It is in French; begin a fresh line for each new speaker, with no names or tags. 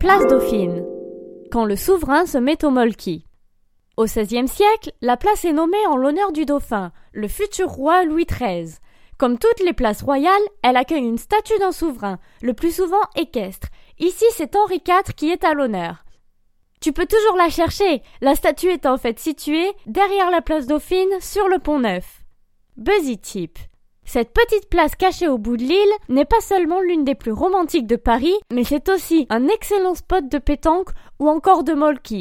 Place Dauphine. Quand le souverain se met au molki. Au XVIe siècle, la place est nommée en l'honneur du dauphin, le futur roi Louis XIII. Comme toutes les places royales, elle accueille une statue d'un souverain, le plus souvent équestre. Ici, c'est Henri IV qui est à l'honneur. Tu peux toujours la chercher, la statue est en fait située derrière la place Dauphine sur le pont Neuf. Buzzy Tip. Cette petite place cachée au bout de l'île n'est pas seulement l'une des plus romantiques de Paris, mais c'est aussi un excellent spot de pétanque ou encore de molki.